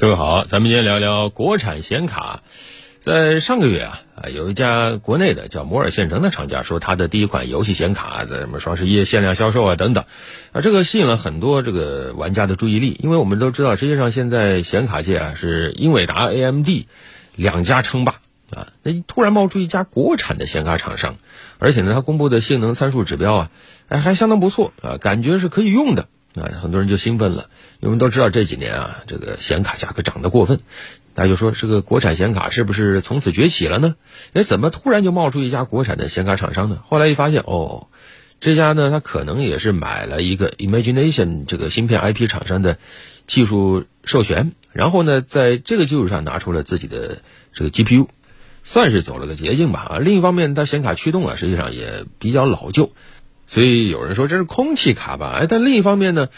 各位好，咱们今天聊聊国产显卡。在上个月啊，啊有一家国内的叫摩尔线程的厂家说，他的第一款游戏显卡在什么双十一限量销售啊等等，啊这个吸引了很多这个玩家的注意力，因为我们都知道，实际上现在显卡界啊是英伟达、AMD 两家称霸啊，那突然冒出一家国产的显卡厂商，而且呢，它公布的性能参数指标啊，哎还相当不错啊，感觉是可以用的。啊，很多人就兴奋了，因为都知道这几年啊，这个显卡价格涨得过分，大家就说这个国产显卡是不是从此崛起了呢？哎，怎么突然就冒出一家国产的显卡厂商呢？后来一发现，哦，这家呢，他可能也是买了一个 Imagination 这个芯片 IP 厂商的技术授权，然后呢，在这个基础上拿出了自己的这个 GPU，算是走了个捷径吧。啊，另一方面，它显卡驱动啊，实际上也比较老旧。所以有人说这是空气卡吧？哎，但另一方面呢，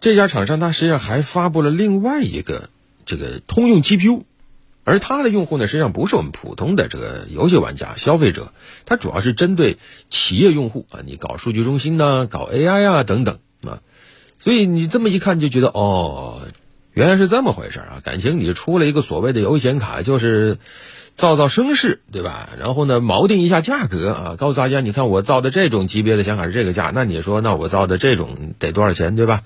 这家厂商它实际上还发布了另外一个这个通用 GPU，而它的用户呢，实际上不是我们普通的这个游戏玩家、消费者，它主要是针对企业用户啊，你搞数据中心呢、搞 AI 啊等等啊，所以你这么一看就觉得哦，原来是这么回事啊！感情你出了一个所谓的游戏显卡，就是。造造声势，对吧？然后呢，锚定一下价格啊，告诉大家，你看我造的这种级别的显卡是这个价，那你说，那我造的这种得多少钱，对吧？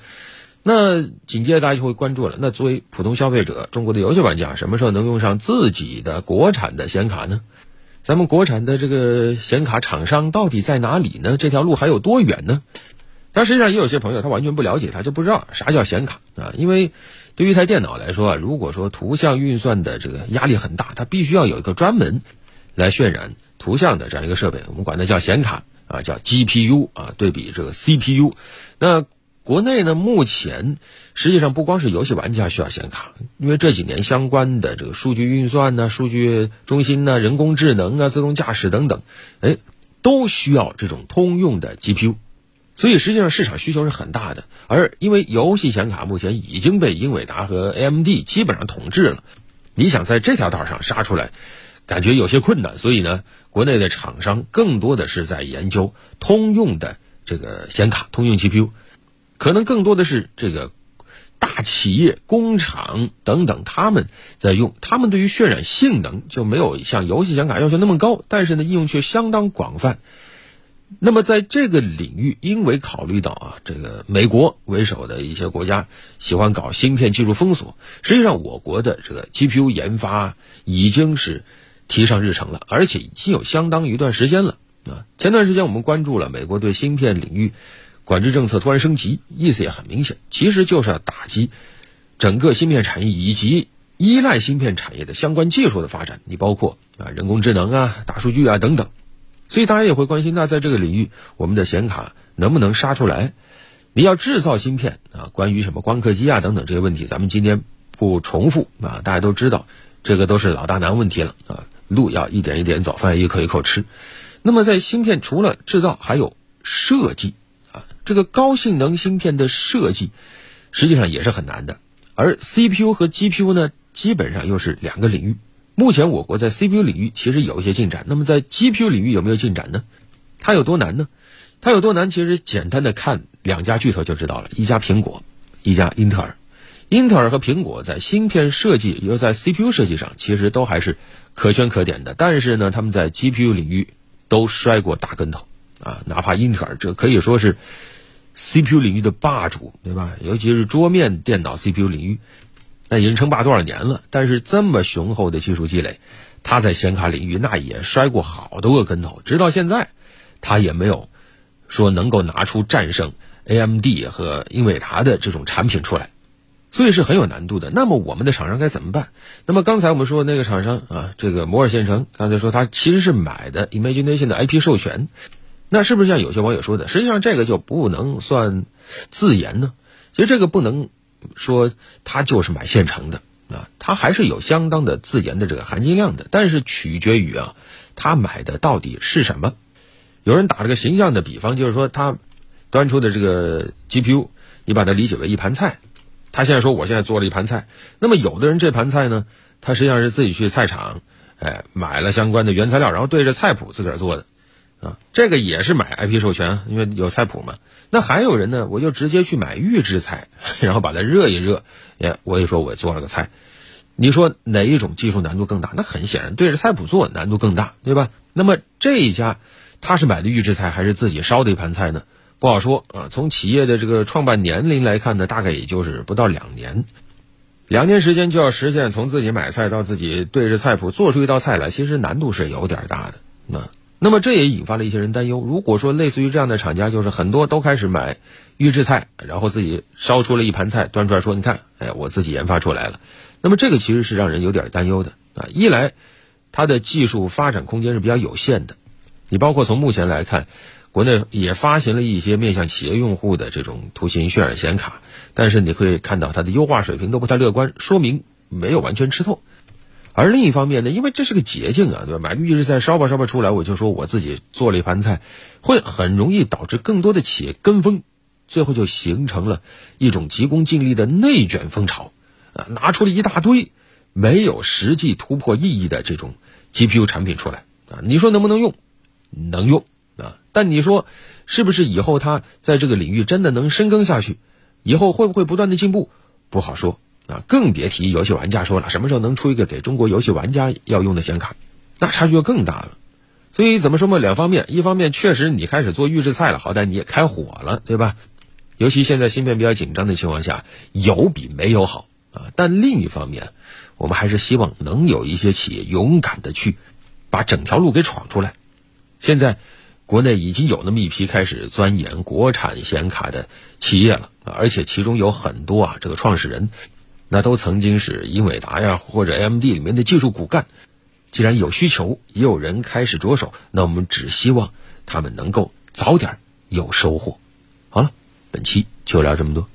那紧接着大家就会关注了，那作为普通消费者，中国的游戏玩家，什么时候能用上自己的国产的显卡呢？咱们国产的这个显卡厂商到底在哪里呢？这条路还有多远呢？但实际上也有些朋友他完全不了解，他就不知道啥叫显卡啊，因为。对于一台电脑来说啊，如果说图像运算的这个压力很大，它必须要有一个专门来渲染图像的这样一个设备，我们管它叫显卡啊，叫 GPU 啊。对比这个 CPU，那国内呢，目前实际上不光是游戏玩家需要显卡，因为这几年相关的这个数据运算呢、数据中心呢、人工智能啊、自动驾驶等等，哎，都需要这种通用的 GPU。所以实际上市场需求是很大的，而因为游戏显卡目前已经被英伟达和 AMD 基本上统治了，你想在这条道上杀出来，感觉有些困难。所以呢，国内的厂商更多的是在研究通用的这个显卡，通用 GPU，可能更多的是这个大企业、工厂等等他们在用，他们对于渲染性能就没有像游戏显卡要求那么高，但是呢，应用却相当广泛。那么在这个领域，因为考虑到啊，这个美国为首的一些国家喜欢搞芯片技术封锁，实际上我国的这个 GPU 研发已经是提上日程了，而且已经有相当一段时间了啊。前段时间我们关注了美国对芯片领域管制政策突然升级，意思也很明显，其实就是要打击整个芯片产业以及依赖芯片产业的相关技术的发展，你包括啊人工智能啊、大数据啊等等。所以大家也会关心，那在这个领域，我们的显卡能不能杀出来？你要制造芯片啊，关于什么光刻机啊等等这些问题，咱们今天不重复啊，大家都知道，这个都是老大难问题了啊。路要一点一点走，饭一口一口吃。那么在芯片除了制造，还有设计啊，这个高性能芯片的设计，实际上也是很难的。而 CPU 和 GPU 呢，基本上又是两个领域。目前我国在 CPU 领域其实有一些进展，那么在 GPU 领域有没有进展呢？它有多难呢？它有多难？其实简单的看两家巨头就知道了，一家苹果，一家英特尔。英特尔和苹果在芯片设计，又在 CPU 设计上，其实都还是可圈可点的。但是呢，他们在 GPU 领域都摔过大跟头啊！哪怕英特尔，这可以说是 CPU 领域的霸主，对吧？尤其是桌面电脑 CPU 领域。那已经称霸多少年了？但是这么雄厚的技术积累，他在显卡领域那也摔过好多个跟头，直到现在，他也没有说能够拿出战胜 AMD 和英伟达的这种产品出来，所以是很有难度的。那么我们的厂商该怎么办？那么刚才我们说那个厂商啊，这个摩尔线程，刚才说他其实是买的 Imagination 的 IP 授权，那是不是像有些网友说的，实际上这个就不能算自研呢？其实这个不能。说他就是买现成的啊，他还是有相当的自研的这个含金量的，但是取决于啊，他买的到底是什么？有人打了个形象的比方，就是说他端出的这个 GPU，你把它理解为一盘菜。他现在说我现在做了一盘菜，那么有的人这盘菜呢，他实际上是自己去菜场，哎，买了相关的原材料，然后对着菜谱自个儿做的。啊，这个也是买 IP 授权，因为有菜谱嘛。那还有人呢，我就直接去买预制菜，然后把它热一热，也我也说我做了个菜。你说哪一种技术难度更大？那很显然对着菜谱做难度更大，对吧？那么这一家他是买的预制菜还是自己烧的一盘菜呢？不好说啊。从企业的这个创办年龄来看呢，大概也就是不到两年，两年时间就要实现从自己买菜到自己对着菜谱做出一道菜来，其实难度是有点大的。那。那么这也引发了一些人担忧。如果说类似于这样的厂家，就是很多都开始买预制菜，然后自己烧出了一盘菜端出来说：“你看，哎，我自己研发出来了。”那么这个其实是让人有点担忧的啊。一来，它的技术发展空间是比较有限的。你包括从目前来看，国内也发行了一些面向企业用户的这种图形渲染显卡，但是你可以看到它的优化水平都不太乐观，说明没有完全吃透。而另一方面呢，因为这是个捷径啊，对吧？买个预制菜烧吧烧吧出来，我就说我自己做了一盘菜，会很容易导致更多的企业跟风，最后就形成了一种急功近利的内卷风潮，啊，拿出了一大堆没有实际突破意义的这种 GPU 产品出来啊，你说能不能用？能用啊，但你说是不是以后它在这个领域真的能深耕下去？以后会不会不断的进步？不好说。啊，更别提游戏玩家说了，什么时候能出一个给中国游戏玩家要用的显卡，那差距就更大了。所以怎么说嘛，两方面，一方面确实你开始做预制菜了，好歹你也开火了，对吧？尤其现在芯片比较紧张的情况下，有比没有好啊。但另一方面，我们还是希望能有一些企业勇敢的去把整条路给闯出来。现在国内已经有那么一批开始钻研国产显卡的企业了，而且其中有很多啊，这个创始人。那都曾经是英伟达呀或者 AMD 里面的技术骨干，既然有需求，也有人开始着手，那我们只希望他们能够早点有收获。好了，本期就聊这么多。